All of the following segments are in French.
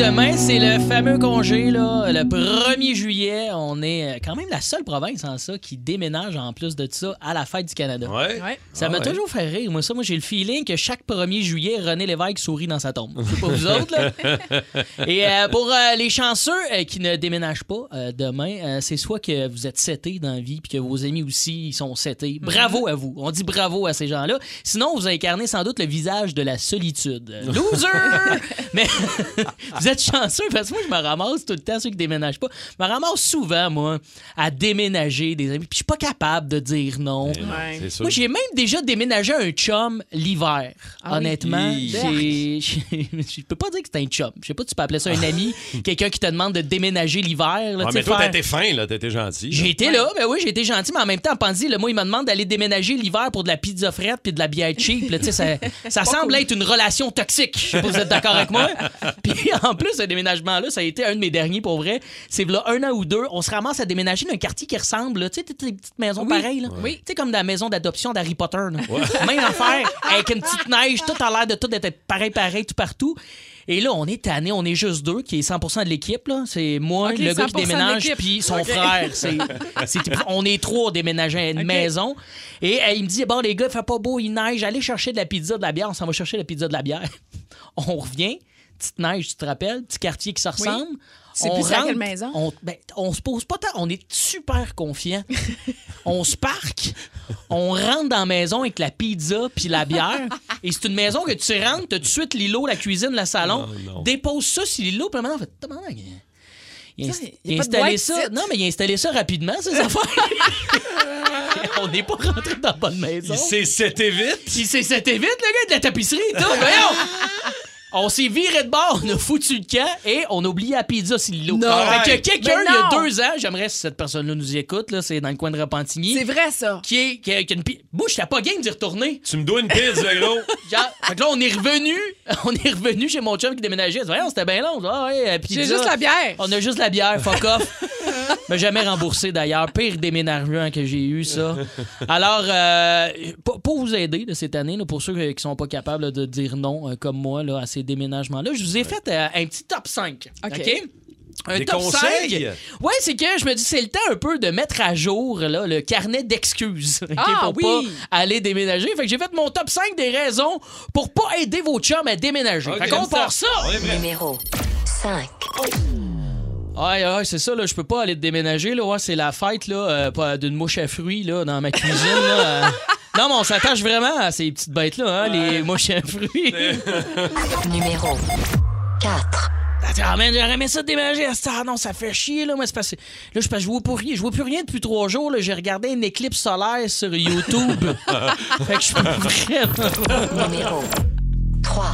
Demain, c'est le fameux congé, là, le 1er juillet. On est euh, quand même la seule province en ça qui déménage en plus de ça à la fête du Canada. Ouais. Ouais. Ça Ah m'a ouais. toujours fait rire. Moi, ça, moi, j'ai le feeling que chaque 1er juillet, René Lévesque sourit dans sa tombe. Sais pas vous autres, là. Et euh, pour euh, les chanceux euh, qui ne déménagent pas euh, demain, euh, c'est soit que vous êtes setés dans la vie puis que vos amis aussi ils sont setés. Bravo à vous. On dit bravo à ces gens-là. Sinon, vous incarnez sans doute le visage de la solitude. Loser! Mais vous êtes chanceux parce que moi, je me ramasse tout le temps, ceux qui déménagent pas. Je me ramasse souvent, moi, à déménager des amis. Puis je suis pas capable de dire non. Ouais. Sûr. Moi, j'ai même déjà déménagé un chum l'hiver. Ah? Honnêtement, j'ai- j'ai- je peux pas dire que c'est un chum. Je sais pas, tu peux appeler ça un ami, quelqu'un qui te demande de déménager l'hiver. là, Ouais, tu sais, mais toi, faire- t'as été fin, là. T'as été gentil. J'ai là. été là, ben oui, j'ai été gentil, mais en même temps, Pandy, le moi, il me demande d'aller déménager l'hiver pour de la pizza frette puis de la bière cheap. là, tu sais, ça ça semble être une relation toxique. Je sais pas si vous êtes d'accord avec moi. Puis en plus, ce déménagement-là, ça a été un de mes derniers pour vrai. C'est là un an ou deux, on se ramasse à déménager dans un quartier qui ressemble, tu sais, des petites maisons pareilles. Là. Oui. Tu sais, comme dans la maison d'adoption d'Harry Potter. là. Même affaire, avec une petite neige, tout a l'air de tout être pareil, pareil, tout partout. Et là, on est tanné, on est juste deux, qui est 100% de l'équipe. là. C'est moi, le gars 100% qui de déménage, puis son frère. C'est, c'est- on est trois déménagés à une maison. Et euh, il me dit Bon, les gars, il fait pas beau, il neige, allez chercher de la pizza, de la bière. On s'en va chercher la pizza, de la bière. on revient, petite neige, tu te rappelles, petit quartier qui se ressemble. Tu sais on plus c'est à rentre, quelle maison? On, ben, on se pose pas tant. On est super confiant. on se parque. On rentre dans la maison avec la pizza puis la bière. Et c'est une maison que tu rentres, t'as tout de suite l'îlot, la cuisine, le salon. Non, non. Dépose ça sur l'îlot, puis maintenant, on fait il a, Ça, il installé ça. Non, mais il a installé ça rapidement, ces affaires. on n'est pas rentré dans la bonne maison. Il s'est seté vite. C'est c'était vite, le gars, de la tapisserie et tout. Voyons! On s'est viré de bord, on a foutu le camp et on a oublié la pizza l'îlot. Non. Fait que quelqu'un, il y a deux ans, j'aimerais si cette personne-là nous y écoute, là, c'est dans le coin de Repentigny, C'est vrai, ça. qui est qui a, qui a une pizza. Moi, j'étais pas game d'y retourner. Tu me dois une pizza, gros. Genre, fait que là, on est revenu, on est revenu chez mon chum qui déménageait. Voyons, c'était bien long. Ah ouais, pizza. J'ai juste la bière. On a juste la bière, fuck off. Mais jamais remboursé d'ailleurs. Pire déménagement que j'ai eu, ça. Alors, euh, pour, pour vous aider là, cette année, là, pour ceux qui sont pas capables là, de dire non, euh, comme moi, là, à ces déménagements-là, je vous ai fait euh, un petit top 5. OK? Un Des top conseils? 5. Ouais, c'est que je me dis, c'est le temps un peu de mettre à jour là, le carnet d'excuses Ah, pour oui. pas aller déménager. Fait que j'ai fait mon top 5 des raisons pour pas aider vos chums à déménager. Ok, fait qu'on j'aime ça. prêt. Numéro 5. Ouais, ouais, c'est ça, là. Je peux pas aller te déménager, là. Ouais, c'est la fête, là, euh, pas- d'une mouche à fruits, là, dans ma cuisine, là. Non, mais on s'attache vraiment à ces petites bêtes-là, hein, les mouches à fruits. Numéro 4. Ah, man, j'aurais aimé ça déménager. Ah, non, ça fait chier, là. Moi, c'est parce que. Là, je, je vois pas rien. Je vois plus rien depuis trois jours, là. J'ai regardé une éclipse solaire sur YouTube. fait que je peux vraiment. Numéro 3.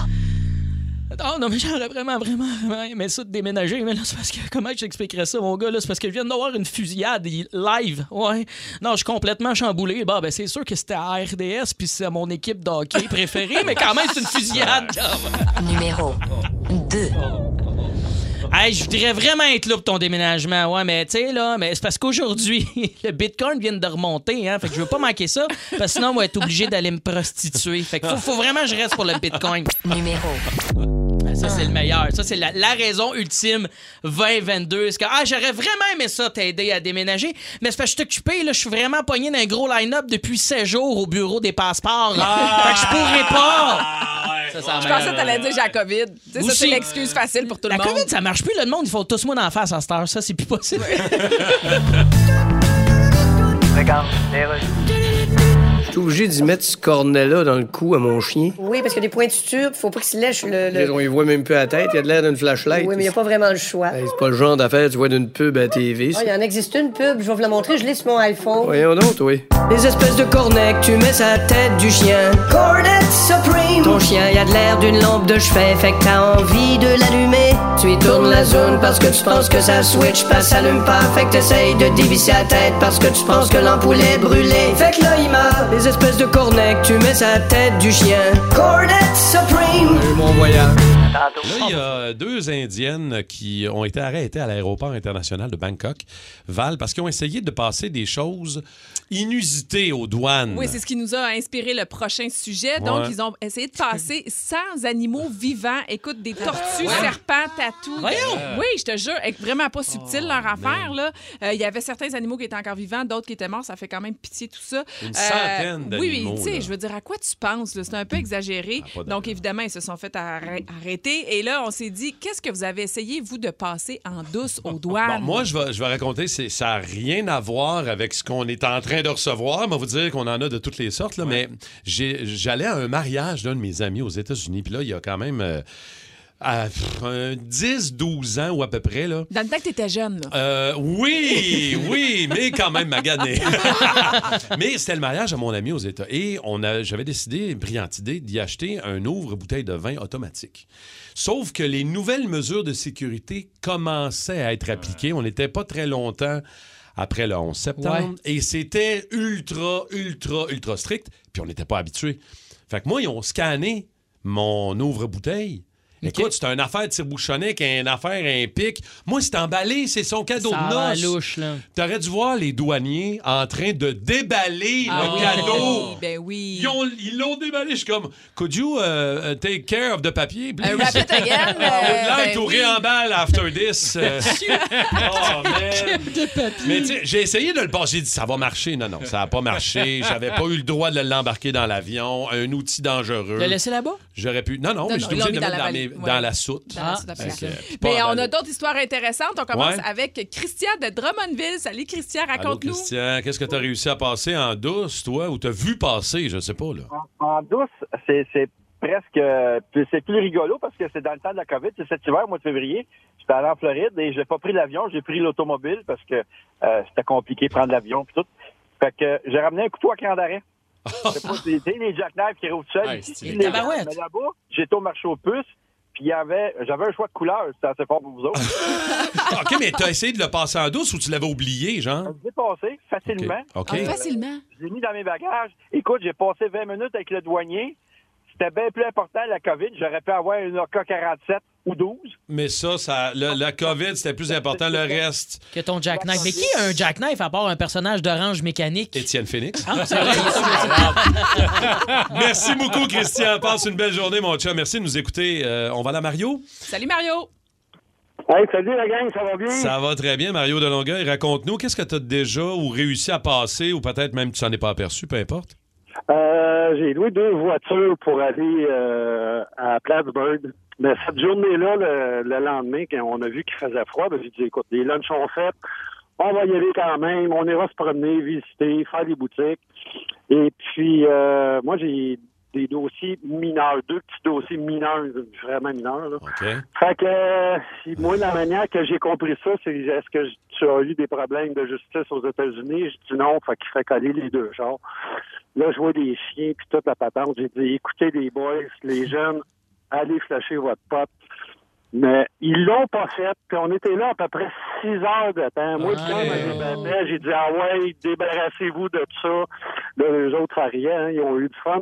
Oh non, mais j'aurais vraiment, vraiment, vraiment aimé ça de déménager. Mais là, c'est parce que. Comment j'expliquerais ça, mon gars? Là, c'est parce que je viens d'avoir une fusillade live. Ouais. Non, je suis complètement chamboulé. Bah, ben, c'est sûr que c'était à RDS, puis c'est mon équipe de hockey préférée, mais quand même, c'est une fusillade. Numéro 2. Hey, je voudrais vraiment être là pour ton déménagement. Ouais, mais tu sais, là, mais c'est parce qu'aujourd'hui, le Bitcoin vient de remonter, hein. Fait que je veux pas manquer ça, parce que sinon, on va être obligé d'aller me prostituer. Fait que faut, faut vraiment que je reste pour le Bitcoin. Numéro Ça, c'est le meilleur. Ça, c'est la, la raison ultime 2022. C'est que, ah, j'aurais vraiment aimé ça t'aider à déménager, mais c'est parce que je suis occupé, là, je suis vraiment pogné dans un gros line-up depuis 16 jours au bureau des passeports. Fait que je pourrais pas. Ça, ça Je pensais que t'allais dire j'ai la COVID. Tu sais, ça, c'est l'excuse facile pour tout La le monde. COVID, ça marche plus. Le monde, ils font tous moi d'en face à cette heure. Ça, c'est plus possible. Je suis obligé d'y mettre ce cornet-là dans le cou à mon chien. Oui, parce qu'il y a des pointitures, faut pas qu'il se lèche le. le- On y voit même plus à la tête, il y a de l'air d'une flashlight. Oui, mais il n'y a pas vraiment le choix. C'est pas le genre d'affaire que tu vois d'une pub à TV. Ah, il y en existe une pub, je vais vous la montrer, je l'ai sur mon iPhone. Voyons donc, oui. Les espèces de cornets que tu mets sur la tête du chien. Cornet Supreme! Ton chien, y a de l'air d'une lampe de chevet, fait que t'as envie de l'allumer. Tu y tournes la zone parce que tu penses que ça switch, pas s'allume pas, fait que t'essayes de dévisser la tête parce que tu penses que l'ampoule est brûlée. Fait que là, il meurt. Les espèces de cornets que tu mets la tête du chien. Cornet Supreme! mon voyage. Là, il y a deux Indiennes qui ont été arrêtées à l'aéroport international de Bangkok, Val, parce qu'ils ont essayé de passer des choses inusitées aux douanes. Oui, c'est ce qui nous a inspiré le prochain sujet. Donc, Ouais. ils ont essayé de passer sans animaux vivants. Écoute, des tortues, Ouais. serpents, tatous. Voyons! Oui, je te jure, et vraiment pas subtil Oh, leur affaire. là. Euh, Il y avait certains animaux qui étaient encore vivants, d'autres qui étaient morts. Ça fait quand même pitié tout ça. Une Euh, centaine Oui, d'animaux, oui, tu sais, je veux dire, à quoi tu penses? C'est un peu exagéré. Ah. Donc, évidemment, ils se sont fait arrê- arrêter. Et là, on s'est dit, qu'est-ce que vous avez essayé, vous, de passer en douce aux douanes? Bon, moi, je vais, je vais raconter, ça n'a rien à voir avec ce qu'on est en train de recevoir. Je vais vous dire qu'on en a de toutes les sortes, là, mais j'allais à un mariage d'un de mes amis aux États-Unis, puis là, il y a quand même euh, à, pff, un 10-12 ans ou à peu près. Là. Dans le temps que tu étais jeune, là. Euh, oui, oui, mais quand même magané. mais c'était le mariage à mon ami aux États. Et on a, j'avais décidé, une brillante idée, d'y acheter un ouvre-bouteille de vin automatique. Sauf que les nouvelles mesures de sécurité commençaient à être appliquées. On n'était pas très longtemps après le 11 septembre. Et c'était ultra, ultra, ultra strict. Puis on n'était pas habitués. Fait que moi, ils ont scanné mon ouvre-bouteille. Écoute, c'est une affaire de tire-bouchonnet une affaire un pic. Moi, c'est emballé, c'est son cadeau Ça de noces. louche, là. T'aurais dû voir les douaniers en train de déballer Ah le oui, cadeau. Ben oui. Ils ont- Ils l'ont déballé. Je suis comme, could you uh, uh, take care of the papier, please? Un rapid again. I would like ben to oui. réemballe after this. Euh, oh, man. Mais tu sais, j'ai essayé de le passer. J'ai dit, ça va marcher. Non, non, ça n'a pas marché. J'avais pas eu le droit de l'embarquer dans l'avion. Un outil dangereux. Le laisser là-bas? J'aurais pu. Non, non, Non, mais ils l'ont obligé de le dans mettre la dans, mes- dans la soute. Dans la Ah, Mais on a d'autres histoires intéressantes. On commence Ouais. avec Christian de Drummondville. Salut, Christian, raconte-nous. Christian, qu'est-ce que tu as réussi à passer en douce, toi, ou t'as vu passer, je sais pas, là? En douce, c'est c'est presque. euh, c'est plus rigolo parce que c'est dans le temps de la COVID. C'est cet hiver, au mois de février. J'étais allé en Floride et j'ai pas pris l'avion, j'ai pris l'automobile parce que euh, c'était compliqué de prendre l'avion puis tout. Fait que euh, j'ai ramené un couteau à cran d'arrêt. Sais pas si c'est les jackknives qui roulent tout seuls. Ici, les- Tabarouette. Mais là-bas, j'étais au marché aux puces, puis il y avait, j'avais un choix de couleur. C'était assez fort pour vous autres. OK, mais t'as essayé de le passer en douce ou tu l'avais oublié, genre? Je l'ai passé facilement. OK. Ah, facilement. Je l'ai mis dans mes bagages. Écoute, j'ai passé 20 minutes avec le douanier. C'était bien plus important, la COVID. J'aurais pu avoir une AK-47 ou 12. Mais ça, ça le- la COVID, c'était plus important. Le reste, Que ton jackknife. Mais qui a un jackknife à part un personnage d'orange mécanique? Étienne Phoenix. Ah, c'est vrai. Merci beaucoup, Christian. Passe une belle journée, mon chat. Merci de nous écouter. Euh, on va là, Mario? Salut, Mario. Hey, salut la gang, ça va bien? Ça va très bien, Mario de Longueuil. Raconte-nous, qu'est-ce que tu as déjà ou réussi à passer, ou peut-être même tu s'en es pas aperçu, peu importe? Euh, j'ai loué deux voitures pour aller euh, à Plattsburgh. Mais cette journée-là, le, le lendemain, quand on a vu qu'il faisait froid, ben, j'ai dit, écoute, les lunchs sont faits, on va y aller quand même, on ira se promener, visiter, faire des boutiques. Et puis, euh, moi, j'ai des dossiers mineurs, deux petits dossiers mineurs, vraiment mineurs. Là. Fait que, euh, moi, la manière que j'ai compris ça, c'est est-ce que tu as eu des problèmes de justice aux États-Unis? Je dis non, fait qu'il fait coller les deux genres. Là, je vois des chiens puis toute la patente. J'ai dit, écoutez les boys, les jeunes, allez flasher votre pote. Mais ils l'ont pas fait, puis on était là à peu près six heures de temps. Moi, Ah, ouais. j'ai dit, ah ouais, débarrassez-vous de ça. Là, les autres ça riait, hein, ils ont eu du fun.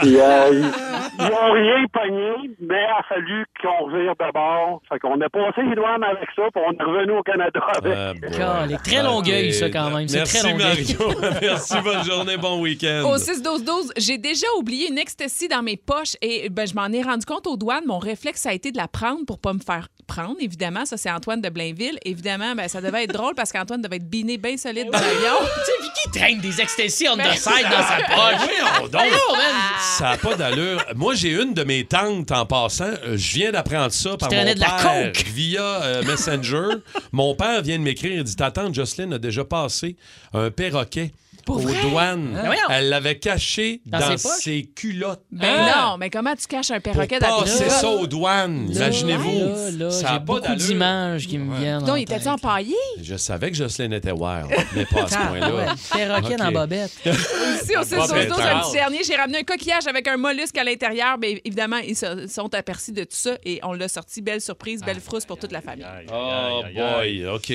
Puis, euh, ils, ils ont rien pogné, mais il a fallu qu'on revire de bord. Fait qu'on a passé les douanes avec ça, puis on est revenu au Canada avec. Ah, boy. Calique. Très longueuil, ça, quand même. C'est Merci, très longueuil. Mario. Merci, bonne journée, bon week-end. Au 6-12-12, j'ai déjà oublié une ecstasy dans mes poches et ben, je m'en ai rendu compte aux douanes. Mon réflexe a été de la prendre pour pas me faire prendre, évidemment. Ça, c'est Antoine de Blainville. Évidemment, ben, ça devait être drôle parce qu'Antoine devait être biné bien solide dans l'avion. Tu sais, qui traîne des ecstasy on the Mais- side dans sa poche? Donc. Voyons, man. Ça n'a pas d'allure. Moi, j'ai une de mes tantes en passant. euh, Je viens d'apprendre ça par mon traînais de la père coke. via euh, Messenger. mon père vient de m'écrire. Il dit Ta tante Jocelyne a déjà passé un perroquet Pour aux vrai? douanes. Ben. Elle l'avait caché Dans dans, ses culottes. Ben Ah. non, mais comment tu caches un perroquet dans tes culottes? ça aux douanes. Imaginez-vous. Ça j'ai a pas d'images qui me viennent. Donc, il était-tu tête. empaillé? Je savais que Jocelyne était wild, mais pas à ce Ah, point-là. Perroquet dans bobette. Ici, au 6 Pas 12 bête, un hein. petit dernier, j'ai ramené un coquillage avec un mollusque à l'intérieur. Bien, évidemment, ils se sont aperçus de tout ça et on l'a sorti. Belle surprise, belle frousse pour toute la famille. Oh boy, OK.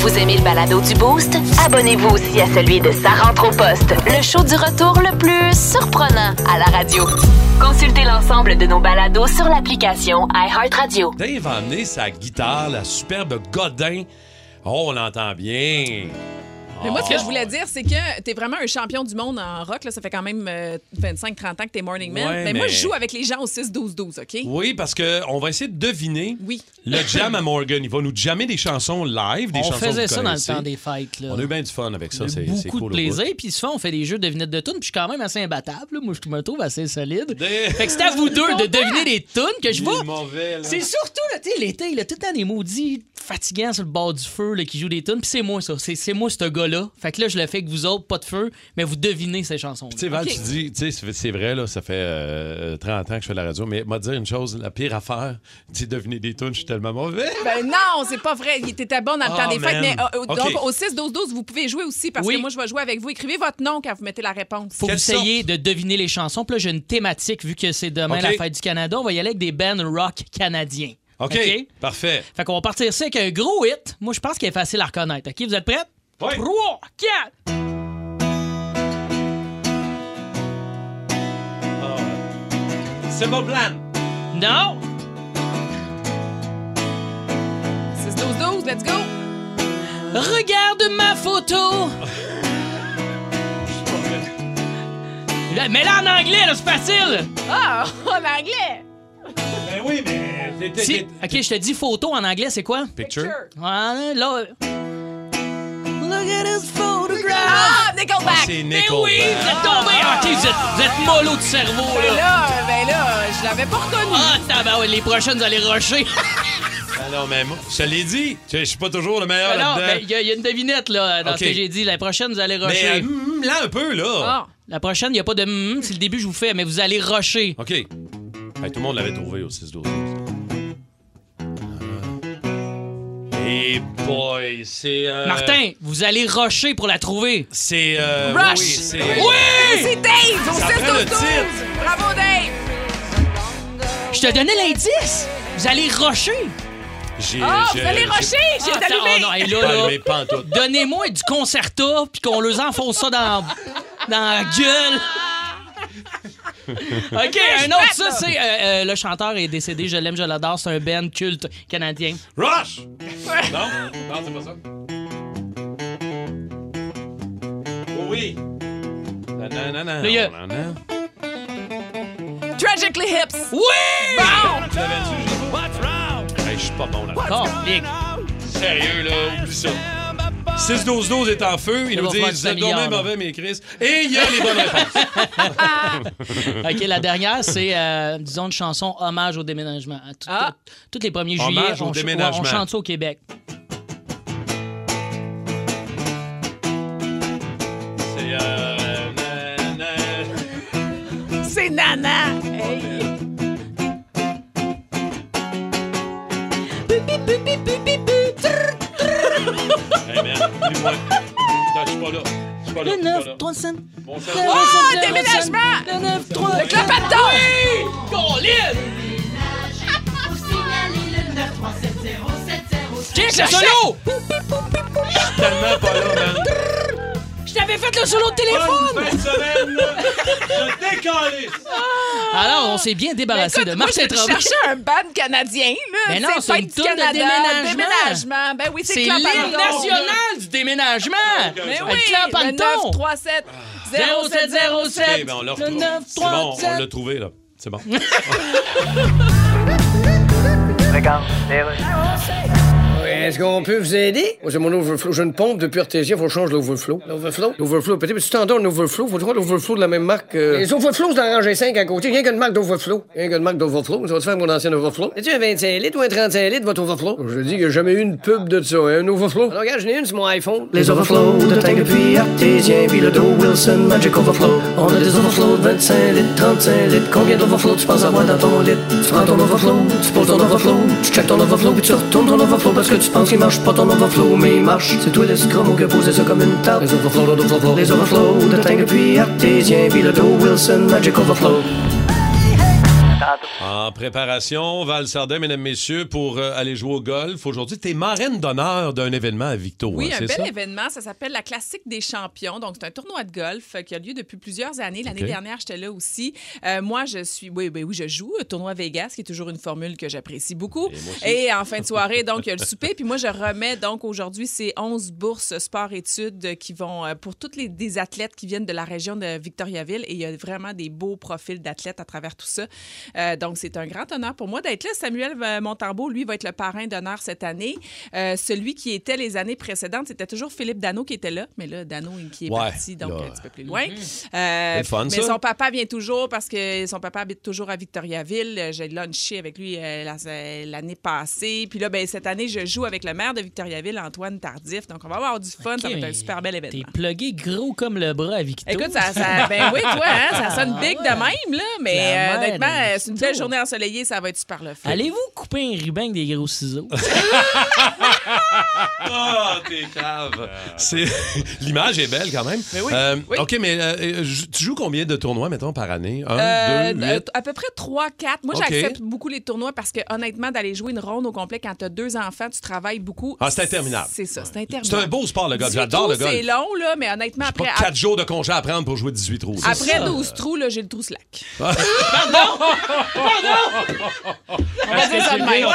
Vous aimez le balado? Du Boost, abonnez-vous aussi à celui de Sa rentre au poste, le show du retour le plus surprenant à la radio. Consultez l'ensemble de nos balados sur l'application iHeartRadio. Dave a amené sa guitare, la superbe Godin. Oh, on l'entend bien. Mais moi, ce que je voulais dire, c'est que t'es vraiment un champion du monde en rock. Là. Ça fait quand même euh, 25-30 ans que t'es Morning Man. Ouais, mais, moi, mais- je joue avec les gens au 6-12-12, OK? Oui, parce qu'on va essayer de deviner Oui. le jam à Morgan. Il va nous jammer des chansons live, des On chansons faisait que vous ça dans le temps des fêtes. Là. On a eu bien du fun avec ça. On a C'est beaucoup cool de plaisir. Puis souvent, on fait des jeux de devinettes de tunes. Puis je suis quand même assez imbattable. là. Moi, je me trouve assez solide. Des- Fait que c'est à vous deux de deviner des tunes que je Il vois. C'est surtout, là, tu sais, l'été, là, tout le temps des maudits fatigants sur le bord du feu là, qui jouent des tunes. Puis c'est moi, ça. C'est c'est moi, ce gars-là. Fait que là, je le fais avec vous autres, pas de feu, mais vous devinez ces chansons. Tu sais, Val, tu dis, tu sais, c'est- vrai, là, ça fait euh, 30 ans que je fais la radio, mais m'a dire une chose, la pire affaire, c'est deviner des tunes, je suis tellement mauvais. Ben non, c'est pas vrai. Il était bon dans le Ah, temps des fêtes. Mais euh, euh, donc, au 6-12-12, vous pouvez jouer aussi parce Oui. que moi, je vais jouer avec vous. Écrivez votre nom quand vous mettez la réponse. Faut essayiez de deviner les chansons. Puis là, j'ai une thématique, vu que c'est demain la fête du Canada. On va y aller avec des bands rock canadiens. OK, parfait. Fait qu'on va partir ça avec un gros hit. Moi, je pense qu'il est facile à reconnaître. OK, vous êtes prêts? Ouais. 3, 4. C'est mon plan. Non! 6-12-12, let's go! Regarde ma photo! Là, mais là, en anglais, là, c'est facile! Ah, en anglais! Ben oui, mais. Si- OK, je te dis photo en anglais, c'est quoi? Picture. Ouais, là. Look at this photograph! Ah, Nickelback! C'est Mais Nickelback. oui, vous êtes tombés! OK, vous êtes, vous êtes mollo de cerveau, Ben là! là, ben là, je l'avais pas reconnu. Ah, tabarouette, les prochaines, vous allez rusher! Ah non, mais moi, je te l'ai dit, je je suis pas toujours le meilleur Ben non, là-dedans. ben, il y, a- il y a une devinette, là, dans OK. ce que j'ai dit. La prochaine, vous allez mais rusher. euh, hum, là, un peu, là. Ah, La prochaine, il n'y a pas de mm, c'est le début, je vous fais, mais vous allez rusher. OK. Hey, tout le monde l'avait trouvé au 6-12. Et boy, c'est. euh, Martin, vous allez rusher pour la trouver. C'est. euh, Rush! Oui, c'est. Dave Ça prend le 6-12-12! titre. Bravo, Dave! Je te donnais l'indice. Vous allez rusher. J'ai- Ah, j'ai- vous allez rusher! J'ai Ah, allumé! oh non, hey, là, là. Donnez-moi du concerta, puis qu'on leur enfonce ça dans, dans la gueule. OK, un autre, ça, c'est... euh, euh, le chanteur est décédé, je l'aime, je l'adore, c'est un band culte canadien. Rush! Non? Non, c'est pas ça. Oh oui! Là, il y a- Tragically Hips! Oui! Bon! Tu l'avais-tu, Gilles? Hey, je suis pas bon là. Sérieux, là, oublie ça. 6-12-12 est en feu. Ils Il nous disent Vous êtes là. mauvais, mes Chris. Et il y a les bonnes réponses. OK, la dernière, c'est, euh, disons, une chanson hommage au déménagement. Tout- Ah. Tous les premiers Hommage juillet, au on, ch- déménagement. on chante ça au Québec. C'est. Euh, C'est Nana! Hey. Hey, je suis pas là. Je suis pas là. Le je suis pas 9, là. 3, 5... Mon cerveau- Oh, déménagement! Le 9, 3... Le clapaton! Colin! Check le solo! tellement pas là, man. Je t'avais fait le solo de Bonne téléphone! fin de semaine. Je décalisse. Alors, on s'est bien débarrassé Écoute, de moi, Martin je Tremblay. cherchais un band canadien, là. Mais non, c'est une du toune de déménagement. déménagement. Ben oui, c'est C'est Clapanton. l'hymne national du déménagement! Mais Un oui, clap en le ton. 9 3 7 0707. OK, ben on l'a Le retrouvé. 9, C'est bon, 3, on 7. l'a trouvé, là. C'est bon. Est-ce qu'on peut vous aider? Moi, c'est mon overflow. J'ai une pompe depuis artésien, faut que je change l'overflow. L'overflow? L'overflow. Peut-être tu t'endors un overflow. Faut trouver l'overflow de la même marque. euh. Les overflows, c'est dans rangée 5 à côté. Rien qu'une marque d'overflow. Rien qu'une marque d'overflow. Ça va te faire mon ancien overflow. Es-tu un 25 litres ou un 35 litres, votre overflow? Je dis qu'il n'y a jamais eu une pub de ça, hein, un overflow. Alors, regarde, j'en ai une sur mon iPhone. Les overflows de tank puis artésien, puis le dos Wilson Magic Overflow. On a des overflows de 25 litres, 35 litres. Combien d'overflows tu penses avoir dans ton lit? Tu prends ton overflow, tu poses ton overflow, tu checkes ton overflow, puis tu retournes ton overflow parce que tu penses qu'il marche pas ton overflow, mais il marche. C'est toi l'escroc qui a posé ça comme une overflows, les overflows, les overflows de tank puis artésien, puis le dos Wilson Magic Overflow. En préparation, Val Sardin, mesdames, messieurs, pour euh, aller jouer au golf. Aujourd'hui, tu es marraine d'honneur d'un événement à Victo. Oui, hein, un bel ça? événement. Ça s'appelle la Classique des champions. Donc, c'est un tournoi de golf euh, qui a lieu depuis plusieurs années. L'année dernière, j'étais là aussi. Euh, moi, je suis. Oui, ben oui, je joue. au Tournoi Vegas, qui est toujours une formule que j'apprécie beaucoup. Et en fin de soirée, donc, il y a le souper. Puis moi, je remets donc aujourd'hui ces 11 bourses sport-études qui vont pour toutes les des athlètes qui viennent de la région de Victoriaville. Et il y a vraiment des beaux profils d'athlètes à travers tout ça. Euh, donc, c'est un grand honneur pour moi d'être là. Samuel Montambeau, lui, va être le parrain d'honneur cette année. Euh, celui qui était les années précédentes, c'était toujours Philippe Dano qui était là. Mais là, Dano, qui est Ouais, parti, donc là. un petit peu plus loin. C'est le fun, mais ça. son papa vient toujours parce que son papa habite toujours à Victoriaville. Euh, J'ai lunché avec lui euh, la- l'année passée. Puis là, ben, cette année, je joue avec le maire de Victoriaville, Antoine Tardif. Donc, on va avoir du fun. Ça va être un super bel T'es événement. plugué gros comme le bras à Victo. Écoute, ça, ça- ben oui, toi, hein, ça sonne big de même, là, mais euh, honnêtement, c'est une belle journée ensoleillée, ça va être super le fun. Allez-vous couper un ruban avec des gros ciseaux? Ah, t'es cave. C'est... L'image est belle quand même. Mais oui, Euh, oui. OK, mais euh, euh, tu joues combien de tournois, mettons, par année? Un, Euh, deux, huit? à peu près 3, 4. Moi, j'accepte beaucoup les tournois parce que, honnêtement, d'aller jouer une ronde au complet quand tu as deux enfants, tu travailles beaucoup. Ah, c'est interminable. C'est ça, c'est interminable. C'est un beau sport, le golf. 18 J'adore le trous, C'est long, là, mais honnêtement, Pas après, quatre jours de congé à prendre pour jouer 18 trous. après 12 trous, là, j'ai le trou slack. On va dire ça de même.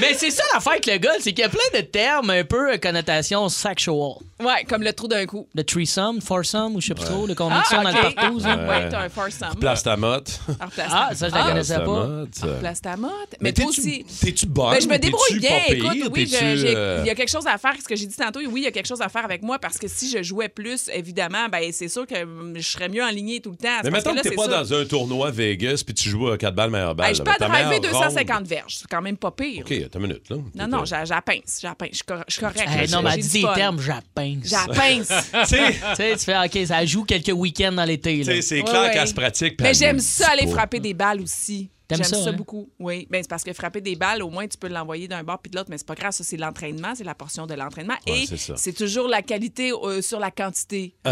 Mais c'est ça l'affaire avec le golf, c'est qu'il y a plein de termes un peu euh, connotation sexual. Ouais, comme le trou d'un coup. Le threesome, foursome ou je sais pas trop, le conviction dans le partout. ça. Ouais, t'as un foursome. Place ta motte. Replace Ah, ta- ça, je la connaissais Ta pas. Place ta motte. Mais Mais toi aussi. t'es-tu bonne? Ben, je me débrouille bien. Écoute, oui, euh, il y a quelque chose à faire. Ce que j'ai dit tantôt, oui, il y a quelque chose à faire avec moi parce que si je jouais plus, évidemment, ben c'est sûr que hum, je serais mieux aligné tout le temps. Mais là, que t'es c'est pas sûr. dans un tournoi Vegas puis tu joues à 4 balles meilleure balle. Ben, je peux driver meilleure 250 ronde- verges. Quand même pas pire. OK, attends une minute. Là. Non, non, j'ai j'ai la pince. J'ai la pince. Je suis cor- je suis correct. Hey, là, non, mais j'ai elle dit du des fun. termes, j'appince. J'ai la pince. Tu sais, Tu sais, tu fais, OK, ça joue quelques week-ends dans l'été. tu là. sais, c'est Ouais, clair ouais. qu'elle se pratique. puis Mais elle j'aime le ça dit aller pas. frapper des balles aussi. J'aime ça, ça, hein? beaucoup. Oui, ben, c'est parce que frapper des balles, au moins, tu peux l'envoyer d'un bord puis de l'autre, mais c'est pas grave. Ça, c'est l'entraînement, c'est la portion de l'entraînement. Ouais, Et c'est toujours la qualité euh, sur la quantité.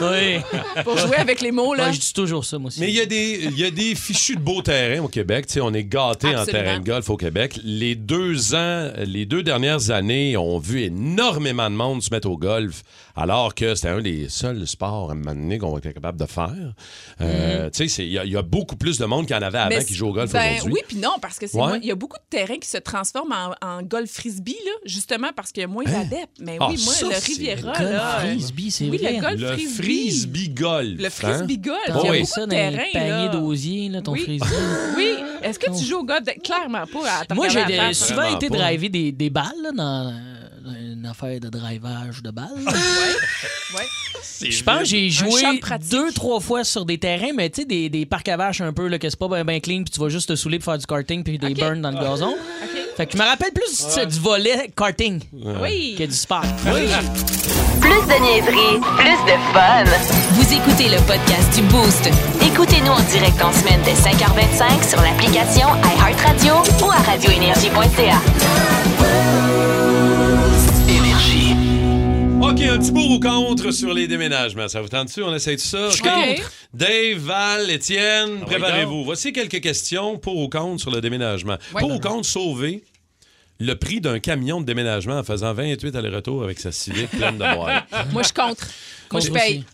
Oui. Pour jouer avec les mots, là. Moi, je dis toujours ça, moi aussi. Mais il y, a des- il y a des fichus de beaux terrains au Québec. Tu sais, on est gâtés en terrain de golf au Québec. Les deux ans, les deux dernières années, on vu énormément de monde se mettre au golf, alors que c'était un des seuls sports à un moment donné qu'on était capable de faire. Euh, Tu sais, c'est- il y, a- il y a beaucoup plus de monde qu'il y en avait avant qui joue au golf ben, aujourd'hui. Oui, puis non, parce que Ouais. il y a beaucoup de terrains qui se transforment en, en golf frisbee, là, justement parce qu'il y a moins d'adeptes. Mais Ah, oui, moi, ça, le c'est Riviera, Golf là. euh, frisbee, c'est oui, vrai. le golf Le frisbee. golf. Le hein? frisbee golf. T'as Il y a beaucoup ça de terrains, paniers là. d'osier, là, ton Oui. frisbee. Oui. Est-ce que tu joues au golf? De- Clairement pas. à Moi, j'ai souvent été driver des, des balles là, dans une affaire de drivage de balles. Ouais. Je pense que j'ai joué deux, trois fois sur des terrains, mais tu sais, des, des parcs à vaches un peu, là, que c'est pas bien clean, puis tu vas juste te saouler pour faire du karting, puis des Ok. burns dans le gazon. OK. Fait que je me rappelle plus du- du volet karting Oui. que du sport. Oui. Plus de niaiserie, plus de fun. Vous écoutez le podcast du Boost. Écoutez-nous en direct en semaine dès 5h25 sur l'application iHeartRadio ou à radioénergie.ca. OK, un petit pour ou contre sur les déménagements. Ça vous tente dessus? On essaye de ça? OK? contre. Dave, Val, Étienne, Ah préparez-vous. Voici quelques questions pour ou contre sur le déménagement. Ouais. Pour ou contre sauver le prix d'un camion de déménagement en faisant 28 allers-retours avec sa civique pleine de boîtes. Moi, je contre. Moi, je paye.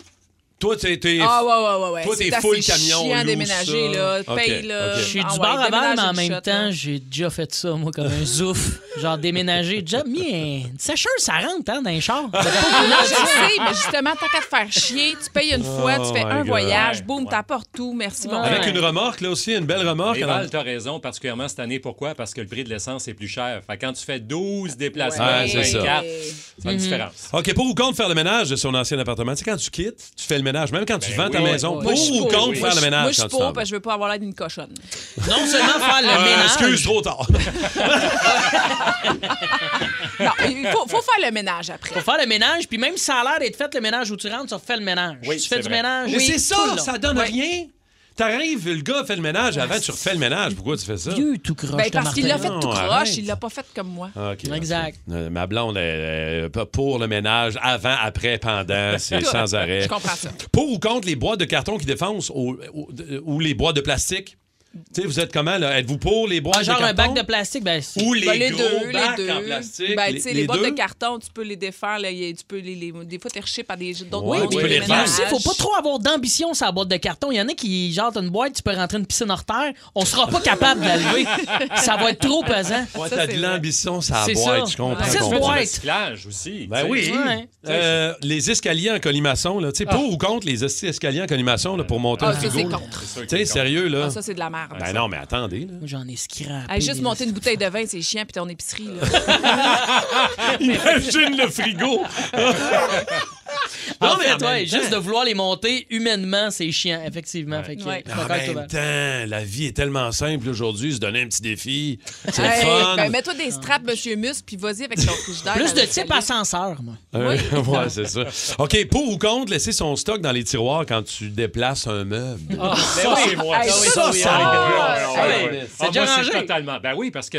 Toi, t'es... t'es- Ah, ouais, ouais, ouais. ouais. Toi, t'es C'est full assez camion, chiant à lourd, déménager, ça. là. OK, Paye, là. OK. Je suis Ah du ouais, bar à balle, mais en même shot, temps, là. j'ai déjà fait ça, moi, comme un zouf. Genre déménager. Déjà mis un... Une sécheuse, ça rentre, hein, dans les chars. Non, je sais, mais justement, tant qu'à te faire chier, tu payes une fois, tu fais Oh my un God. voyage, boum, t'apportes tout, merci, bonjour. Avec Ouais. une remorque, là aussi, une belle remorque. Val, t'as raison, particulièrement cette année. Pourquoi? Parce que le prix de l'essence est plus cher. Fait que quand tu fais 12 déplacements, Ouais, c'est ça. 24, ça fait une différence. OK, pour ou contre faire le ménage de son ancien appartement? Tu sais, quand tu quittes, tu fais le ménage, même quand tu Ben vends ta maison. Pour ou pour. contre faire le ménage Moi, je suis pour, parce que je veux pas avoir l'air d'une cochonne. Non seulement faire le Euh, ménage. excuse, trop tard. Non, il faut, faut faire le ménage après. Faut faire le ménage, puis même si ça a l'air d'être fait le ménage où tu rentres, tu refais le ménage. Oui, tu c'est fais du vrai. ménage. Mais Oui, c'est tout le ça, long. ça donne Ouais. rien. T'arrives, le gars fait le ménage, avant tu refais le ménage. Pourquoi tu fais ça? Dieu tout croche, Ben, parce qu'il l'a fait tout Non, croche, arrête. il l'a pas fait comme moi. Ah, ok, Exact. Euh, ma blonde, elle, elle, pour le ménage, avant, après, pendant, c'est Tout. sans arrêt. Je comprends ça. Pour ou contre les boîtes de carton qui défoncent ou, ou- ou les boîtes de plastique? Tu sais, vous êtes comment, là? Êtes-vous pour les boîtes Ah, genre de un carton? bac de plastique, ben c'est- Ou les, Ben, les gros deux, les bacs deux. en plastique? Ben, tu sais, les, boîtes deux? de carton, tu peux les défaire. Là, y a- tu peux les, les- des fois, t'es reché par des d'autres mondes tu peux de les faire. Aussi, faut pas trop avoir d'ambition sur la boîte de carton. Il y en a qui, genre, t'as une boîte, tu peux rentrer une piscine hors terre, on sera pas capable de la lever. ça va être trop pesant. Ouais, t'as c'est de l'ambition, ça C'est boîte, ça. je comprends. Du boîte. aussi. Ben oui. Euh, les escaliers en colimaçon, là. Tu sais, pour ou contre les escaliers en colimaçon là, pour monter Ah, un ça, frigo? c'est contre. C'est Tu sais, sérieux, là? Ah, ça, c'est de la merde. Ben non, mais attendez, là. Moi, j'en ai scrappé. Hey, juste monter une bouteille de vin, c'est chiant, puis ton épicerie. Là. Imagine le frigo! En Non, mais fait, en ouais, même juste de vouloir les monter humainement, c'est chiant, effectivement. Fait que, Ouais. En même temps, la vie est tellement simple aujourd'hui, se donner un petit défi. C'est Hey, fun. ben, mets-toi des straps, monsieur Mus, puis vas-y avec ton frigidaire. Plus de type ascenseur, moi. Euh, ouais, c'est ça. OK, pour ou contre laisser son stock dans les tiroirs quand tu déplaces un meuble? Ben oui, moi. Ça, ça, oui, ça, ah, ah, oui, ah, oui, oui. Ah, rangé. c'est totalement. Ben oui, parce que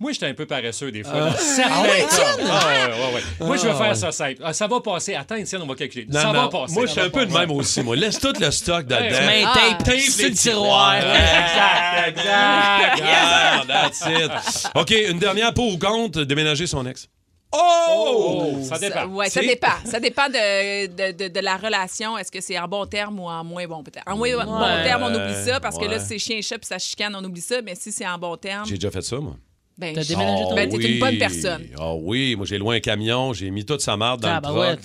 moi, j'étais un peu paresseux des fois. Ah. cas. Ah, ouais, ouais, ouais. Moi, je veux faire ça simple. Ah, ça va passer. Attends, Étienne, on va calculer. Non, ça non. va passer. Moi, je suis un peu de même aussi. Moi, laisse tout le stock dedans. Tu mets Ah. tape, Tape le tiroir. Exact, exact. Ah, that's it. OK, une dernière pour ou contre déménager son ex? Oh! Ça Ça, dépend. ouais, ça dépend. Ça dépend de, de, de, de la relation. Est-ce que c'est en bon terme ou en moins bon terme? En moins bon terme, on oublie ça parce que là, c'est chien et chat puis ça chicane, on oublie ça. Mais si c'est en bon terme, J'ai déjà fait ça, moi. Ben, T'as déménagé ton ben, t'es une bonne personne. Ah oui, moi, j'ai loué un camion, j'ai mis toute sa marde dans Ah, le bah truck. ouais.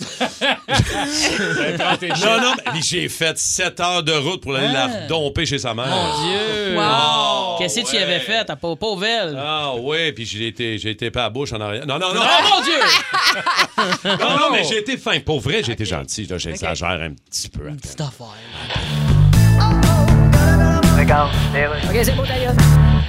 Non, non, mais j'ai fait 7 heures de route pour aller Ah. la domper chez sa mère. Mon Dieu. Wow. Qu'est-ce que tu y avais fait? T'as pas pauvre elle? Ah oui, puis j'ai été, j'ai été pas à bouche en arrière. Non, non, non. Oh mon Dieu! non, non, mais j'ai été fin. Pour vrai, j'ai été gentil. là, J'exagère un petit peu. Une petite affaire. OK, c'est bon, d'ailleurs.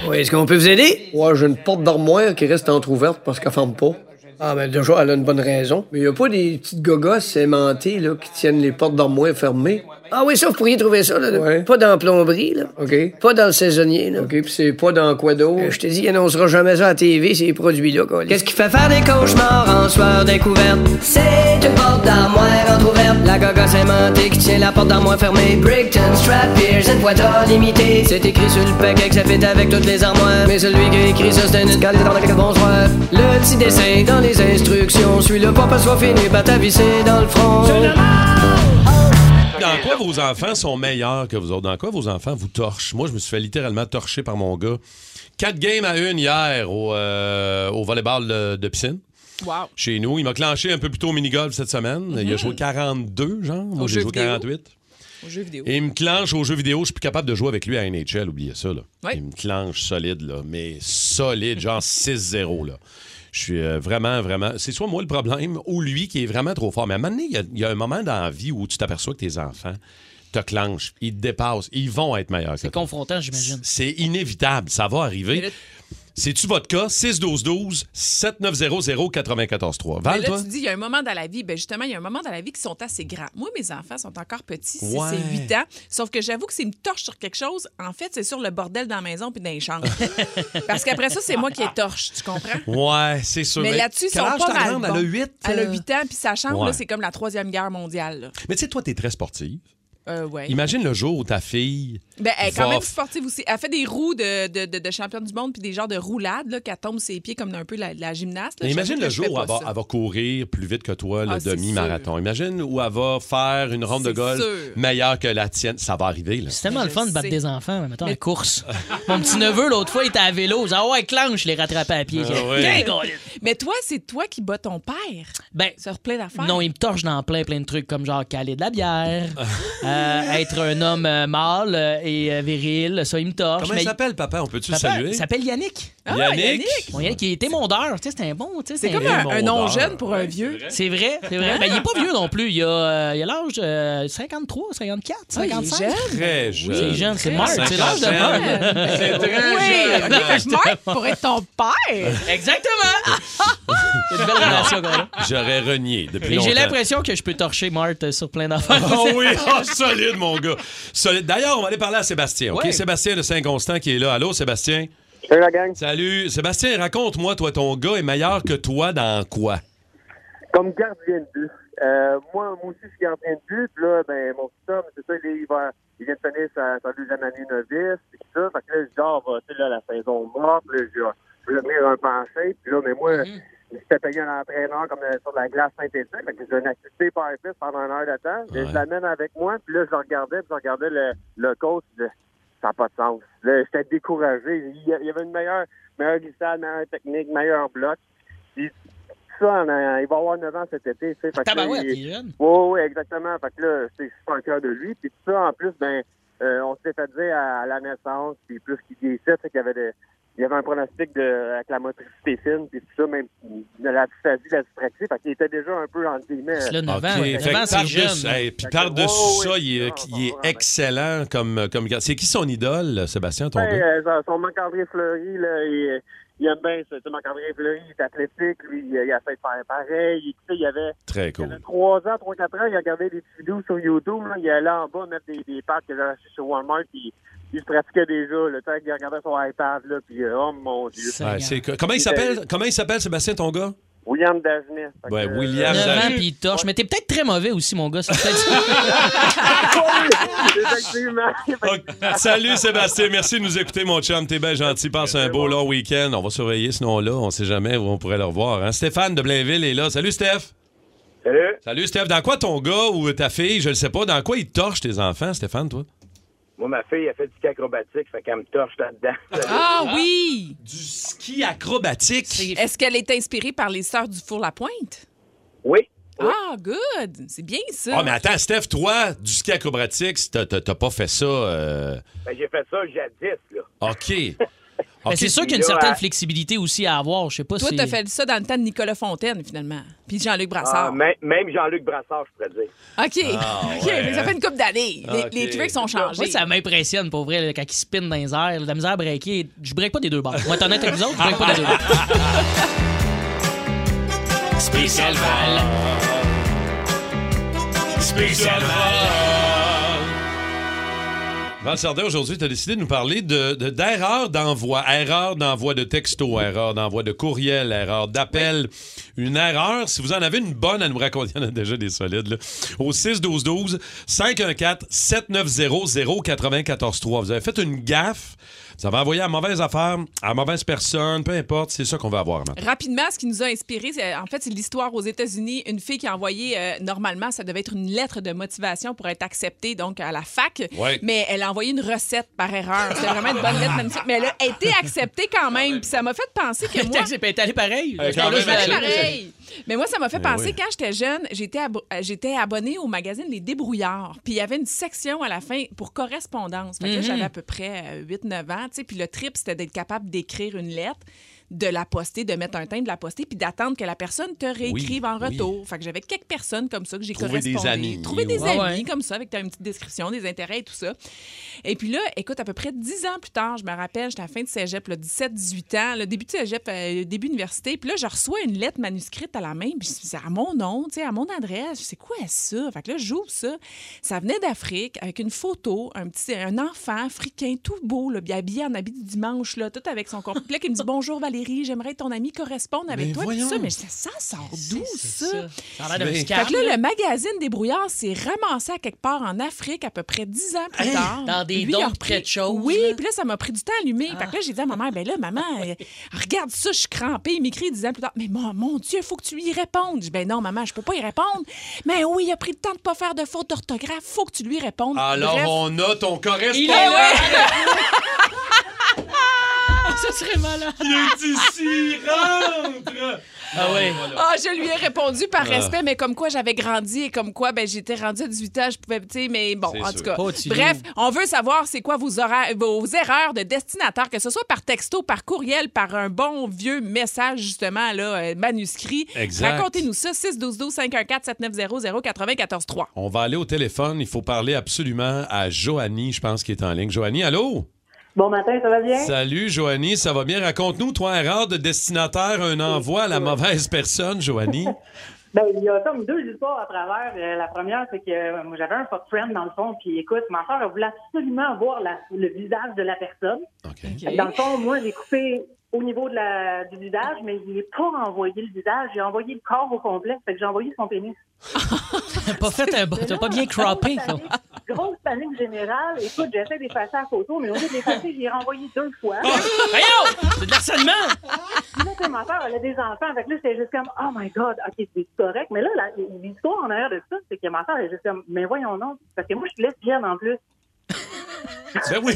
Oui, est-ce qu'on peut vous aider? Ouais, j'ai une porte d'armoire qui reste entrouverte parce qu'elle ferme pas. Ah, ben déjà, elle a une bonne raison. Mais il n'y a pas des petites gogosses aimantées là, qui tiennent les portes d'armoire fermées. Ah oui, ça, vous pourriez trouver ça. Là, Ouais. Pas dans plomberie, là. OK. Pas dans le saisonnier, là. OK, puis c'est pas dans quoi d'autre? Euh, Je te dis, il annoncera jamais ça à la TV, ces produits-là, quoi. Qu'est-ce qui fait faire des cauchemars en soir découverte? C'est une porte d'armoire entrouverte. La gogosse aimantée qui tient la porte d'armoire fermée. Brickton, Strap, Pierce, une boîte à limité. C'est écrit sur le paquet que ça fait avec toutes les armoires. Mais celui qui a écrit ça, c'est un escalier dans la bonsoir. Le petit dessin dans les instructions. Suis-le pas parce soit fini par t'avisser dans le front. Dans quoi vos enfants sont meilleurs que vous autres? Dans quoi vos enfants vous torchent? Moi, je me suis fait littéralement torcher par mon gars. Quatre games à une hier au, euh, au volleyball de, de piscine. Wow. Chez nous. Il m'a clenché un peu plus tôt au mini-golf cette semaine. Il a joué 42, genre. Moi, Au j'ai jeu joué vidéo. 48. Aux jeux vidéo. Et il me clenche aux jeux vidéo. Je suis plus capable de jouer avec lui à NHL. Oubliez ça, là. Oui. Il me clenche solide, là. Mais solide, genre 6-0, là. Je suis euh, vraiment, vraiment. C'est soit moi le problème ou lui qui est vraiment trop fort. Mais à un moment donné, il y a- il y, a un moment dans la vie où tu t'aperçois que tes enfants te clenchent, ils te dépassent, ils vont être meilleurs C'est confrontant, j'imagine. C'est inévitable, ça va arriver. C'est-tu votre cas? 6-12-12, 7900-943. Mais Val, là, toi? tu dis, il y a un moment dans la vie, ben justement, il y a un moment dans la vie qui sont assez grands. Moi, mes enfants sont encore petits, 6 Ouais. et 8 ans. Sauf que j'avoue que s'ils me torchent sur quelque chose, en fait, c'est sur le bordel dans la maison puis dans les chambres. Parce qu'après ça, c'est moi qui les torche, tu comprends? Ouais, c'est sûr. Mais là-dessus, ils quel sont âge pas ta mal grande? bons. Elle a 8? Elle a 8 ans, puis sa chambre, Ouais. là, c'est comme la Troisième Guerre mondiale. là. Mais tu sais, toi, t'es très sportive. Euh, ouais. Imagine le jour où ta fille. Ben, elle est quand même sportive aussi. Elle fait des roues de, de, de, de championne du monde puis des genres de roulades, là, qu'elle tombe ses pieds comme un peu la, la gymnaste. là. Imagine le jour où elle va, ça. elle va courir plus vite que toi le Ah, demi-marathon. Imagine où elle va faire une ronde de golf meilleure que la tienne. Ça va arriver, là. C'est tellement le fun de battre des enfants, mais mettons, Mais- à course. Mon petit neveu, l'autre fois, il était à vélo. Ah ouais, clenche, je l'ai rattrapé à pied. Ah ouais. Mais toi, c'est toi qui bats ton père? Ben, sur plein d'affaires? non, il me torche dans plein, plein de trucs comme genre caler de la bière, euh, être un homme euh, mâle euh, et euh, viril. Ça, il me torche. Comment mais il s'appelle, papa? On peut-tu saluer? Il s'appelle Yannick. Ah, Yannick. Yannick. Bon, Yannick, il était mondeur. Tu sais, c'était un bon. tu sais, C'est comme un- un, nom jeune pour un vieux. C'est vrai, c'est vrai. Ben, il est pas vieux non plus. Il a euh, il a l'âge de 53, 54, Ah, il est 55. jeune. Très jeune. C'est jeune, c'est Marc. C'est l'âge de. Marc. C'est très Oui, jeune. Marc pourrait être ton père. Exactement. C'est une belle relation qu'on a. J'aurais renié depuis longtemps. j'ai l'impression que je peux torcher Marthe euh, sur plein d'affaires. Oh oui, oh, solide, mon gars. Solide. D'ailleurs, on va aller parler à Sébastien. OK? Ouais. Sébastien de Saint-Constant qui est là. Allô, Sébastien? Salut la gang. Salut. Sébastien, raconte-moi, toi, ton gars est meilleur que toi dans quoi? Comme gardien de but. Euh, moi, moi aussi, je suis gardien de but. Puis là, ben, mon petit homme, c'est ça, il, est- il va, il vient de finir sa, sa deuxième année novice. Puis tout ça. Fait que là, je dis, ah, bah, tu sais, là, la saison morte. Là, je, vais venir un pencher. Puis là, mais moi, j'étais payé un entraîneur comme euh, sur la glace synthétique. Fait que j'ai une activité par piste pendant une heure de temps. Je l'amène avec moi. Puis là, je le regardais. Puis je regardais le, le coach. je ça n'a pas de sens. Là, j'étais découragé. Il y avait une meilleure, meilleure glissade, meilleure technique, meilleur bloc. Puis ça, en, euh, il va avoir 9 ans cet été. tu sais. Fait que il- jeune. oui, oui, exactement. Fait que là, c'est super cœur de lui. Puis ça, en plus, ben, euh, on s'était fait dire à, à la naissance, puis plus qu'il vieillissait, c'est qu'il y avait de, il y avait un pronostic de, avec la motricité fine, puis tout ça, même de la dysphasie, de la dyspraxie. Fait qu'il était déjà un peu, entre guillemets... C'est là, 9 OK. ans. Fait 9 que ans, c'est par-dessus- jeune. hey, puis par-dessus Ouais, ça, ouais, il est, non, il est non, excellent comme, comme. C'est qui son idole, Sébastien, ton Ben, euh, son Marc-André Fleury, là, il, il aime bien ça. Tu sais, Marc-André Fleury, il est athlétique, lui, il, il a fait faire pareil. Il, tu sais, il y avait... Très Il cool. avait 3 ans, 3 4 ans, il regardait des vidéos sur YouTube. Là. Il allait en bas mettre des, des pattes qu'il avait achetées chez Walmart. Puis il se pratiquait déjà. Le temps qu'il regardait son iPad. Là, puis, oh mon Dieu. Ouais, c'est comment il s'appelle, comment il s'appelle, Sébastien, ton gars? William Dagenet. Ouais, que, William 9 ans, Dagenet. puis il torche. Mais t'es peut-être très mauvais aussi, mon gars. C'est peut-être. Salut Sébastien, merci de nous écouter, mon chum. T'es bien gentil. Passe un beau long week-end. On va surveiller sinon là. On sait jamais où on pourrait le revoir. hein. Stéphane de Blainville est là. Salut Steph. Salut. Salut Steph. Dans quoi ton gars ou ta fille, je le sais pas, dans quoi ils torchent tes enfants, Stéphane, toi? Moi, ma fille, elle fait du ski acrobatique, fait qu'elle me torche là-dedans. Ah oui! Du ski acrobatique. Est-ce qu'elle est inspirée par les sœurs du Four-la-Pointe? Oui. Ah, good! C'est bien ça. Ah, mais attends, Steph, toi, du ski acrobatique, t'as t'as- t'as pas fait ça. euh, Ben, j'ai fait ça jadis, là. OK. C'est sûr qu'il y a une certaine à- flexibilité aussi à avoir. Je sais pas Toi, si. t'as fait ça dans le temps de Nicolas Fontaine, finalement. Puis Jean-Luc Ah, Brassard. même même Jean-Luc Brassard, je pourrais dire. OK. OK, mais ça fait une couple d'années. Les, les tricks ont changé. Moi, ça m'impressionne, pour vrai, quand ils spinent dans les airs. La misère à breaker. Je break pas des deux bords. Moi, être honnête avec vous autres, je break pas des deux bords. Spécial Val. Spécial Val Sardin, aujourd'hui, tu as décidé de nous parler de, de- d'erreurs d'envoi. Erreur d'envoi de texto, erreur d'envoi de courriel, erreur d'appel. Une erreur, si vous en avez une bonne à nous raconter, il y en a déjà des solides, là. Au 6-12-12, 514-7900-943. Vous avez fait une gaffe, vous avez envoyé à mauvaise affaire, à mauvaise personne, peu importe, c'est ça qu'on va avoir maintenant. Rapidement, ce qui nous a inspiré, c'est en fait c'est l'histoire aux États-Unis. Une fille qui a envoyé euh, normalement, ça devait être une lettre de motivation pour être acceptée donc à la fac, Ouais. mais elle a envoyé une recette par erreur. C'était vraiment une bonne lettre magnifique, mais elle a été acceptée quand même. Puis ça m'a fait penser que moi, C'est pas allé pareil. Euh, quand là, même, pareil. Mais moi, ça m'a fait Ben penser oui. quand j'étais jeune, j'étais abo- euh, j'étais abonnée au magazine Les Débrouillards. Puis il y avait une section à la fin pour correspondance. Fait que là, Mhm. j'avais à peu près euh, 8-9 ans. Puis le trip, c'était d'être capable d'écrire une lettre de la poster, de mettre un timbre, de la poster, puis d'attendre que la personne te réécrive en oui. retour. Fait que j'avais quelques personnes comme ça que j'ai Trouver des amis. Trouver des Ouais, amis ouais. comme ça, avec une petite description, des intérêts et tout ça. Et puis là, écoute, à peu près 10 ans plus tard, je me rappelle, j'étais à la fin de cégep, 17-18 ans, le début de cégep, euh, début université. Puis là, je reçois une lettre manuscrite à la main, puis c'est à mon nom, tu sais, à mon adresse. C'est quoi ça? Fait que là, j'ouvre ça. Ça venait d'Afrique avec une photo, un petit un enfant africain tout beau, là, habillé en habit du dimanche, là, tout avec son complet, qui me dit Bonjour Valérie, j'aimerais que ton ami corresponde avec Mais toi. Puis voyons. ça, mais ça, ça sort d'où ça? Ça a l'air d'un Mais- scam, Fait que là, le magazine des brouillards s'est ramassé à quelque part en Afrique à peu près 10 ans plus tard. dans des dons près de choses, Oui, puis là, ça m'a pris du temps à allumer. Fait que là, j'ai dit à ma mère, ben là, maman, euh, regarde ça, je suis crampée. Il m'écrit 10 ans plus tard, mais mon, mon Dieu, il faut que tu lui répondes. Je dis, ben non, maman, je peux pas y répondre. Mais oui, il a pris le temps de pas faire de faute d'orthographe, faut que tu lui répondes. Alors, Bref. on a ton correspondant. Il est là. Ça serait malade. Il est ici, rentre! Ah oui. Ah, je lui ai répondu par Ah. respect, mais comme quoi j'avais grandi et comme quoi ben, j'étais rendue à 18 ans, je pouvais, tu sais, mais bon, en sûr. tout cas. Bref, on veut savoir c'est quoi vos, horaires- vos erreurs de destinataire, que ce soit par texto, par courriel, par un bon vieux message, justement, là, euh, manuscrit. Exact. Racontez-nous ça, 612 514 7900 94 3 On va aller au téléphone. Il faut parler absolument à Joanie, je pense, qui est en ligne. Joanie, allô? Bon matin, ça va bien? Salut, Joanie, ça va bien? Raconte-nous, toi, erreur de destinataire, un envoi à la mauvaise personne, Joanie. Ben, il y a comme deux histoires à travers. Euh, la première, c'est que euh, moi, j'avais un fuck friend dans le fond, puis écoute, ma soeur, elle voulait absolument voir la- le visage de la personne. Que Dans le fond, moi, j'ai coupé au niveau de la, du visage, mais je n'ai pas envoyé le visage, j'ai envoyé le corps au complet. Fait que j'ai envoyé son pénis. T'as pas fait un T'as pas bien croppé. Grosse panique, Grosse panique générale. Écoute, j'essaie d'effacer la photo, mais au lieu de l'effacer, j'ai renvoyé deux fois. Voyons! C'est de l'harcèlement! Ma soeur, elle a des enfants. Fait que là, c'était juste comme, oh my God, OK, c'est correct. Mais là, l'histoire en arrière de ça, c'est que ma soeur, elle est juste comme, mais voyons non. Parce que moi, je suis lesbienne en plus. Ben oui.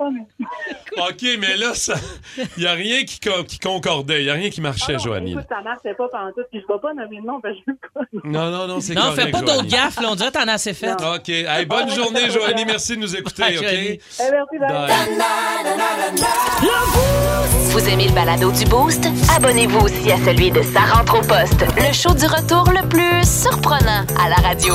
OK, mais là, il n'y a rien qui, co- qui concordait, il n'y a rien qui marchait, Ah non, Joanie. Écoute, ça marchait pas pantoute. Puis je vais pas nommer de nom, parce que je veux pas. Non, non, non, c'est Non, fais pas d'autres gaffes, là. On dirait que t'en as assez fait. OK. Hey, bonne journée, Joanie. Merci de nous écouter, Bye, OK? Joanie. Eh, merci, bye. Vous aimez le balado du Boost? Abonnez-vous aussi à celui de Sa rentre au poste, le show du retour le plus surprenant à la radio.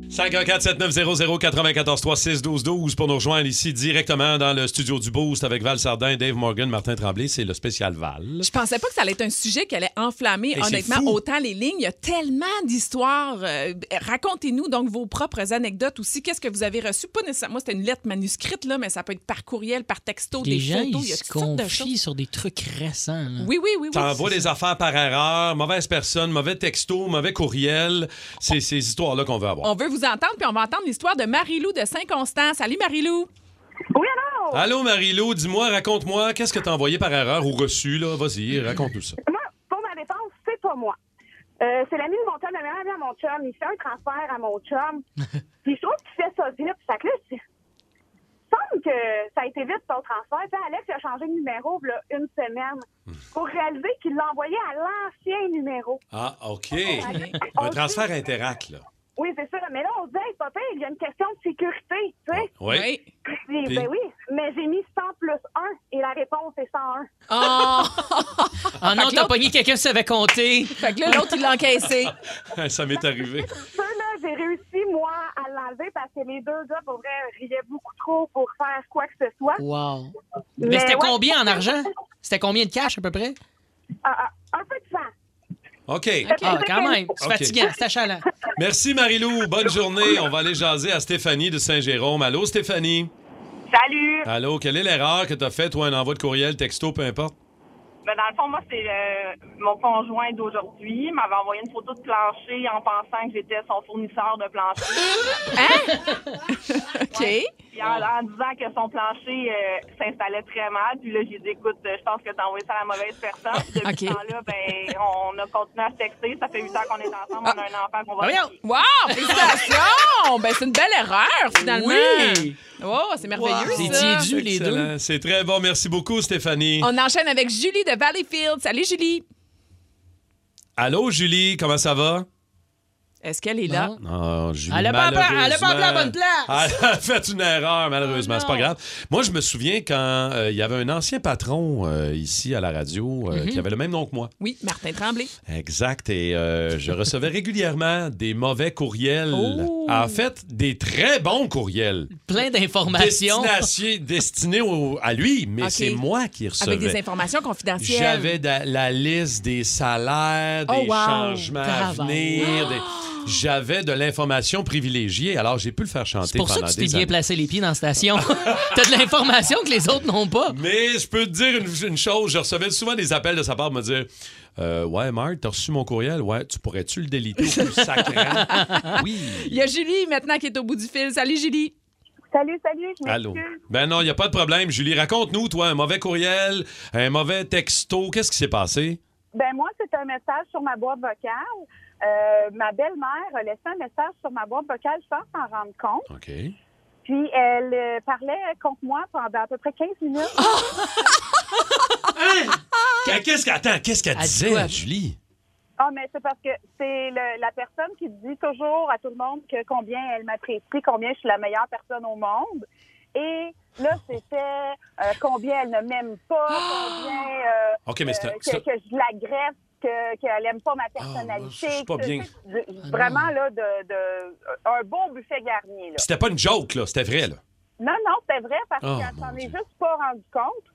514-7900-943-612-12 pour nous rejoindre ici directement dans le studio du Boost avec Val Sardin, Dave Morgan, Martin Tremblay. C'est le spécial Val. Je pensais pas que ça allait être un sujet qui allait enflammer, honnêtement, autant les lignes. Il y a tellement d'histoires. Euh, Racontez-nous donc vos propres anecdotes aussi. Qu'est-ce que vous avez reçu? Pas nécessairement, moi, c'était une lettre manuscrite, là, mais ça peut être par courriel, par texto, Les des gens, photos. Il y ils a se toutes sortes de choses. confient sur des trucs récents. là. Oui, oui, oui. oui. T'envoies des affaires par erreur, mauvaise personne, mauvais texto, mauvais courriel. C'est ces histoires-là qu'on veut avoir. On veut vous entendre, puis on va entendre l'histoire de Marie-Lou de Saint-Constant. Salut, Marie-Lou. Oui, alors? Allô, Marie-Lou, dis-moi, raconte-moi, qu'est-ce que t'as envoyé par erreur ou reçu, là? Vas-y, raconte-nous ça. Moi, pour ma défense, c'est pas moi. Euh, c'est l'ami de mon chum, le meilleur ami à mon chum. Il fait un transfert à mon chum. Puis je trouve qu'il fait ça vite. Fait que là, c'est- il semble que ça a été vite son transfert. Puis Alex il a changé de numéro là, une semaine pour réaliser qu'il l'a envoyé à l'ancien numéro. Ah, OK. On Un transfert interact, là. Oui, c'est ça. Mais là, on se dit, hey, papa, il y a une question de sécurité, tu sais. Oui. Puis, Puis? Ben oui, mais j'ai mis 100 plus 1 et la réponse est 101. Oh! Ah non, t'as pogné quelqu'un qui savait compter. Fait que là, l'autre, il l'a encaissé. ça m'est arrivé. Ça, là, j'ai réussi, moi, à l'enlever parce que les deux gars, pour vrai, riaient beaucoup trop pour faire quoi que ce soit. Wow. Mais Mais c'était ouais. combien en argent? C'était combien de cash à peu près? Ah, ah, un peu de sang. OK. Ah, quand même. C'est OK. fatigant, c'est achalant. Merci, Marie-Lou. Bonne journée. On va aller jaser à Stéphanie de Saint-Jérôme. Allô, Stéphanie? Salut! Allô, quelle est l'erreur que t'as faite, toi, un envoi de courriel, texto, peu importe? Ben, dans le fond, moi, c'est euh, mon conjoint d'aujourd'hui. Il m'avait envoyé une photo de plancher en pensant que j'étais son fournisseur de plancher. OK. Puis en, en disant que son plancher euh, s'installait très mal. Puis là, j'ai dit, écoute, je pense que t'as envoyé ça à la mauvaise personne. Puis depuis OK. ce temps-là, ben, on a continué à se texter. Ça fait huit ans qu'on est ensemble. On a un enfant qu'on va marier. Wow! Félicitations! ben, c'est une belle erreur, finalement. Oui. Oh, c'est merveilleux, C'est ça. tiédu, les deux. C'est très bon. Merci beaucoup, Stéphanie. On enchaîne avec Julie de Valleyfield. Salut, Julie. Allô, Julie, comment ça va? Est-ce qu'elle est là? Non, Julie, Elle a pas pas la bonne place. Elle a fait une erreur, malheureusement. C'est pas grave. Moi, je me souviens quand euh, il y avait un ancien patron euh, ici à la radio euh, Mhm. qui avait le même nom que moi. Oui, Martin Tremblay. Exact. Et euh, je recevais régulièrement des mauvais courriels. Oh. En fait, des très bons courriels. Plein d'informations. Destinés au- à lui, mais c'est moi qui recevais. Avec des informations confidentielles. J'avais la liste des salaires, des Oh, wow. changements à venir. des- J'avais de l'information privilégiée, alors j'ai pu le faire chanter C'est pour ça pendant que tu t'es des bien années. placé les pieds dans la station. T'as de l'information que les autres n'ont pas. Mais je peux te dire une, une chose, je recevais souvent des appels de sa part pour me dire euh, Ouais, Marc, t'as reçu mon courriel? Ouais, tu pourrais-tu le déliter au plus sacrant? oui. Il y a Julie maintenant qui est au bout du fil. Salut, Julie. Salut, salut, je Allô? Ben non, il n'y a pas de problème. Julie, raconte-nous, toi, un mauvais courriel, un mauvais texto. Qu'est-ce qui s'est passé? Ben moi, c'est un message sur ma boîte vocale. Euh, ma belle-mère a laissé un message sur ma boîte vocale sans s'en rendre compte. OK. Puis elle euh, parlait contre moi pendant à peu près 15 minutes. Qu'est-ce qu'elle attends, qu'est-ce qu'elle Elle dit disait, quoi? Julie? Ah, mais c'est parce que c'est le- la personne qui dit toujours à tout le monde que combien elle m'apprécie, combien je suis la meilleure personne au monde. Et là, c'était euh, combien elle ne m'aime pas, combien euh, OK, mais euh, que, que je l'agresse que- qu'elle aime pas ma personnalité. Ah, je suis pas bien. de- Vraiment, là, de, de- un bon buffet garni, là. C'était pas une joke, là. C'était vrai, là. Non, non, c'était vrai parce Oh, qu'elle s'en est juste pas rendu compte.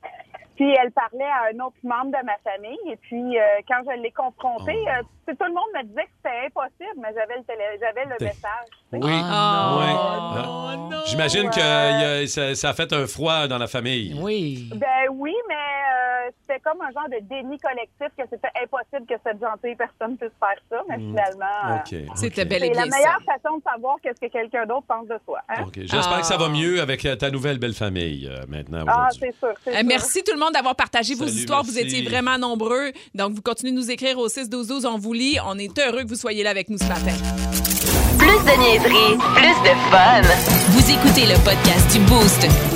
Puis elle parlait à un autre membre de ma famille. Et puis, euh, quand je l'ai confrontée, Oh. euh, tu sais, tout le monde me disait que c'était impossible, mais j'avais le, télé- j'avais le message. Oui. Ah, Oui. non. Hein? J'imagine que y a- ça, ça a fait un froid dans la famille. Oui. Ben oui, mais euh, c'était comme un genre de déni collectif que c'était impossible que cette gentille personne puisse faire ça. Mais finalement, euh, Hmm. OK. C'était bel et c'est la meilleure ça. façon de savoir qu'est-ce que quelqu'un d'autre pense de soi. hein. OK. J'espère que ça va mieux avec euh, ta nouvelle belle famille euh, maintenant. Ah, c'est sûr. Euh, merci tout le monde d'avoir partagé vos histoires. Vous étiez vraiment nombreux. Donc, vous continuez de nous écrire au 6-12-12. On vous lit. On est heureux que vous soyez là avec nous ce matin. Plus de niaiserie, plus de fun. Vous écoutez le podcast du Boost.